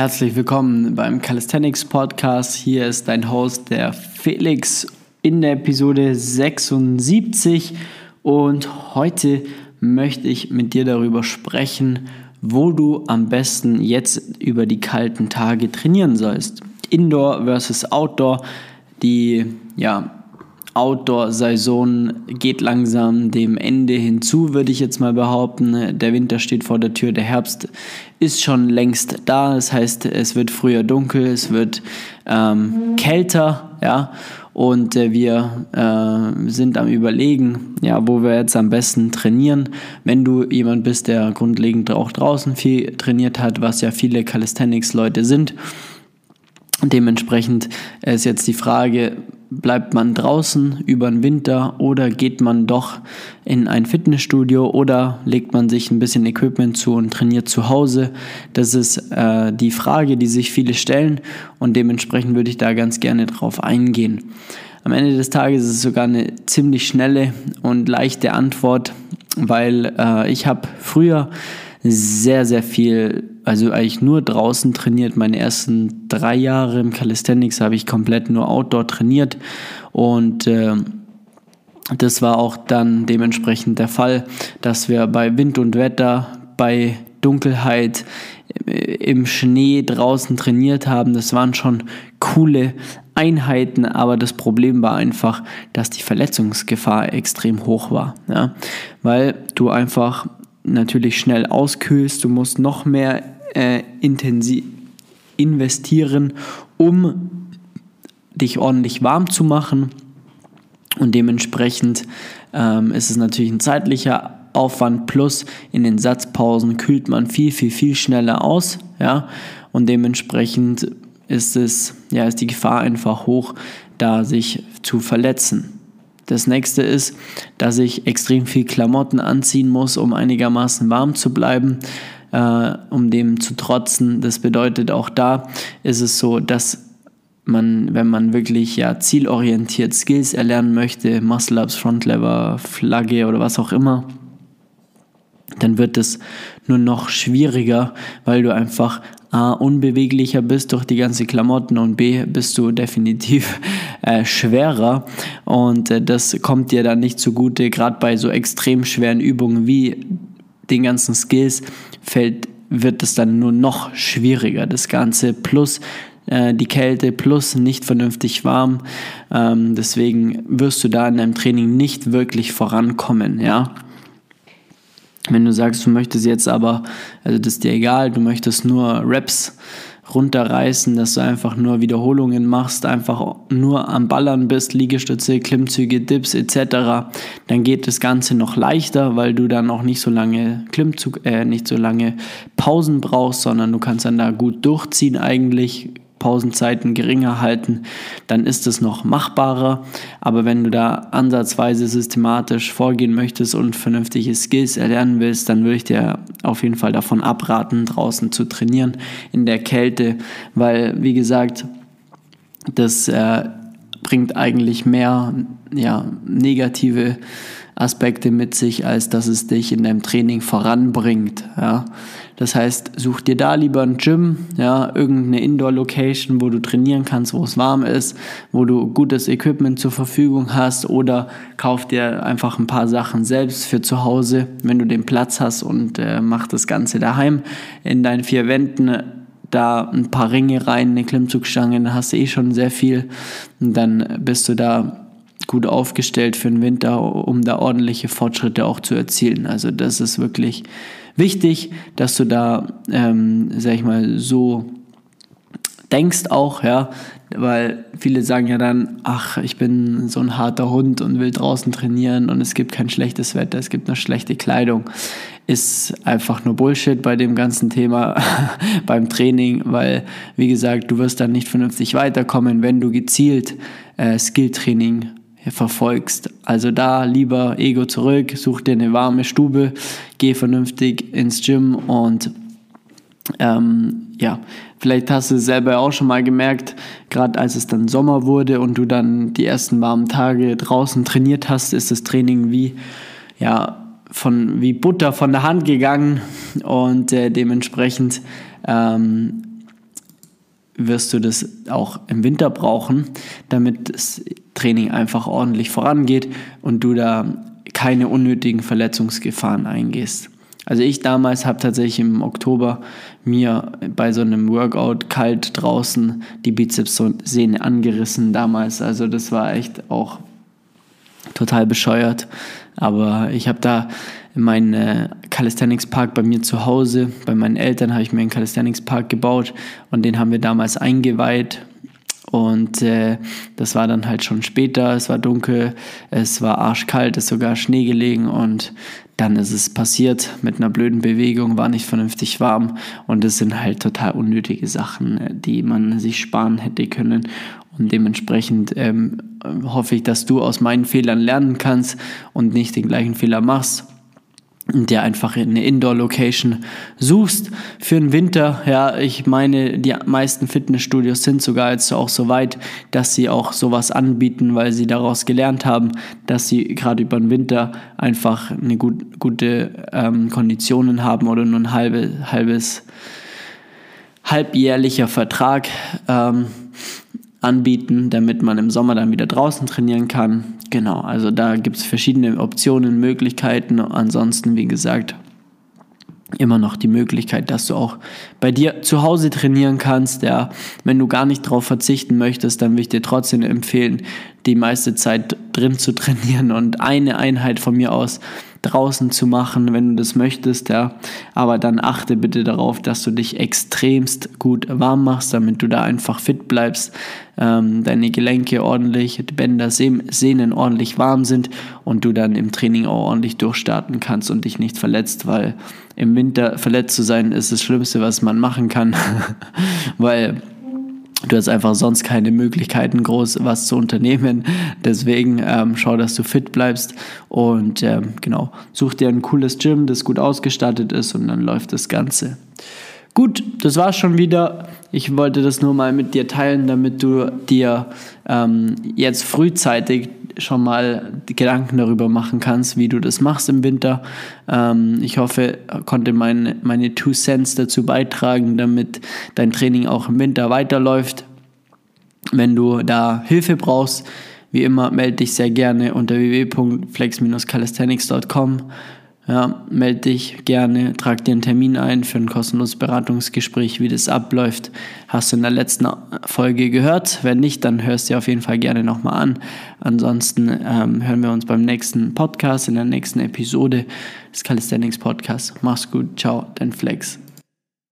Herzlich willkommen beim Calisthenics Podcast. Hier ist dein Host, der Felix, in der Episode 76. Und heute möchte ich mit dir darüber sprechen, wo du am besten jetzt über die kalten Tage trainieren sollst. Indoor versus Outdoor. Die ja, Outdoor-Saison geht langsam dem Ende hinzu, würde ich jetzt mal behaupten. Der Winter steht vor der Tür, der Herbst ist schon längst da. Das heißt, es wird früher dunkel, es wird ähm, kälter, ja. Und äh, wir äh, sind am Überlegen, ja, wo wir jetzt am besten trainieren. Wenn du jemand bist, der grundlegend auch draußen viel trainiert hat, was ja viele Calisthenics-Leute sind. Dementsprechend ist jetzt die Frage, bleibt man draußen über den Winter oder geht man doch in ein Fitnessstudio oder legt man sich ein bisschen Equipment zu und trainiert zu Hause? Das ist äh, die Frage, die sich viele stellen und dementsprechend würde ich da ganz gerne drauf eingehen. Am Ende des Tages ist es sogar eine ziemlich schnelle und leichte Antwort, weil äh, ich habe früher sehr, sehr viel, also eigentlich nur draußen trainiert. Meine ersten drei Jahre im Calisthenics habe ich komplett nur Outdoor trainiert und äh, das war auch dann dementsprechend der Fall, dass wir bei Wind und Wetter, bei Dunkelheit, äh, im Schnee draußen trainiert haben. Das waren schon coole Einheiten, aber das Problem war einfach, dass die Verletzungsgefahr extrem hoch war. Ja? Weil du einfach natürlich schnell auskühlst. Du musst noch mehr äh, intensiv investieren, um dich ordentlich warm zu machen. Und dementsprechend ähm, ist es natürlich ein zeitlicher Aufwand plus in den Satzpausen kühlt man viel, viel, viel schneller aus. Ja? Und dementsprechend ist es, ja, ist die Gefahr einfach hoch, da sich zu verletzen. Das nächste ist, dass ich extrem viel Klamotten anziehen muss, um einigermaßen warm zu bleiben, äh, um dem zu trotzen. Das bedeutet, auch da ist es so, dass man, wenn man wirklich ja zielorientiert Skills erlernen möchte, Muscle-Ups, Front-Lever, Flagge oder was auch immer, dann wird es nur noch schwieriger, weil du einfach A, unbeweglicher bist durch die ganzen Klamotten und B, bist du definitiv äh, schwerer und äh, das kommt dir dann nicht zugute, gerade bei so extrem schweren Übungen wie den ganzen Skills fällt, wird es dann nur noch schwieriger, das Ganze plus äh, die Kälte plus nicht vernünftig warm. Ähm, deswegen wirst du da in deinem Training nicht wirklich vorankommen, ja. Wenn du sagst, du möchtest jetzt aber, also das ist dir egal, du möchtest nur Raps runterreißen, dass du einfach nur Wiederholungen machst, einfach nur am Ballern bist, Liegestütze, Klimmzüge, Dips etc., dann geht das Ganze noch leichter, weil du dann auch nicht so lange Klimmzug, äh, nicht so lange Pausen brauchst, sondern du kannst dann da gut durchziehen eigentlich, Pausenzeiten geringer halten, dann ist es noch machbarer. Aber wenn du da ansatzweise systematisch vorgehen möchtest und vernünftige Skills erlernen willst, dann würde ich dir auf jeden Fall davon abraten, draußen zu trainieren in der Kälte, weil, wie gesagt, das äh, bringt eigentlich mehr ja, negative Aspekte mit sich, als dass es dich in deinem Training voranbringt. Ja. Das heißt, such dir da lieber ein Gym, ja, irgendeine Indoor-Location, wo du trainieren kannst, wo es warm ist, wo du gutes Equipment zur Verfügung hast oder kauf dir einfach ein paar Sachen selbst für zu Hause, wenn du den Platz hast und äh, mach das Ganze daheim in deinen vier Wänden da ein paar Ringe rein, eine Klimmzugstange, dann hast du eh schon sehr viel und dann bist du da gut aufgestellt für den Winter, um da ordentliche Fortschritte auch zu erzielen. Also das ist wirklich wichtig, dass du da, ähm, sag ich mal, so denkst auch, ja, weil viele sagen ja dann, ach, ich bin so ein harter Hund und will draußen trainieren und es gibt kein schlechtes Wetter, es gibt nur schlechte Kleidung. Ist einfach nur Bullshit bei dem ganzen Thema beim Training, weil, wie gesagt, du wirst dann nicht vernünftig weiterkommen, wenn du gezielt äh, Skilltraining verfolgst. Also da lieber Ego zurück, such dir eine warme Stube, geh vernünftig ins Gym und ähm, ja, vielleicht hast du es selber auch schon mal gemerkt, gerade als es dann Sommer wurde und du dann die ersten warmen Tage draußen trainiert hast, ist das Training wie, ja, von, wie Butter von der Hand gegangen und äh, dementsprechend ähm, wirst du das auch im Winter brauchen, damit das Training einfach ordentlich vorangeht und du da keine unnötigen Verletzungsgefahren eingehst. Also ich damals habe tatsächlich im Oktober mir bei so einem Workout kalt draußen die Bizepssehne angerissen damals. Also das war echt auch total bescheuert. Aber ich habe da meinen äh, Calisthenics Park bei mir zu Hause, bei meinen Eltern habe ich mir einen Calisthenics Park gebaut und den haben wir damals eingeweiht. Und äh, das war dann halt schon später, es war dunkel, es war arschkalt, es ist sogar Schnee gelegen und dann ist es passiert. Mit einer blöden Bewegung, war nicht vernünftig warm. Und das sind halt total unnötige Sachen, die man sich sparen hätte können. Und dementsprechend ähm, hoffe ich, dass du aus meinen Fehlern lernen kannst und nicht den gleichen Fehler machst der einfach eine Indoor-Location suchst für den Winter. Ja, ich meine, die meisten Fitnessstudios sind sogar jetzt auch so weit, dass sie auch sowas anbieten, weil sie daraus gelernt haben, dass sie gerade über den Winter einfach eine gut, gute ähm, Konditionen haben oder nur ein halbe, halbes, halbjährlicher Vertrag. Ähm, anbieten, damit man im Sommer dann wieder draußen trainieren kann. Genau, also da gibt es verschiedene Optionen, Möglichkeiten. Ansonsten, wie gesagt, immer noch die Möglichkeit, dass du auch bei dir zu Hause trainieren kannst. Ja, wenn du gar nicht darauf verzichten möchtest, dann würde ich dir trotzdem empfehlen, die meiste Zeit drin zu trainieren und eine Einheit von mir aus draußen zu machen, wenn du das möchtest, ja. Aber dann achte bitte darauf, dass du dich extremst gut warm machst, damit du da einfach fit bleibst, ähm, deine Gelenke ordentlich, die Bänder, Sehnen ordentlich warm sind und du dann im Training auch ordentlich durchstarten kannst und dich nicht verletzt, weil im Winter verletzt zu sein ist das Schlimmste, was man machen kann, weil Du hast einfach sonst keine Möglichkeiten, groß was zu unternehmen. Deswegen ähm, schau, dass du fit bleibst und ähm, genau, such dir ein cooles Gym, das gut ausgestattet ist und dann läuft das Ganze. Gut, das war's schon wieder. Ich wollte das nur mal mit dir teilen, damit du dir ähm, jetzt frühzeitig schon mal Gedanken darüber machen kannst, wie du das machst im Winter. Ähm, ich hoffe, konnte meine, meine Two Cents dazu beitragen, damit dein Training auch im Winter weiterläuft. Wenn du da Hilfe brauchst, wie immer, melde dich sehr gerne unter www.flex-calisthenics.com. Ja, melde dich gerne, trag dir einen Termin ein für ein kostenloses Beratungsgespräch, wie das abläuft. Hast du in der letzten Folge gehört? Wenn nicht, dann hörst du auf jeden Fall gerne nochmal an. Ansonsten ähm, hören wir uns beim nächsten Podcast, in der nächsten Episode des Calisthenics Podcasts. Mach's gut, ciao, dein Flex.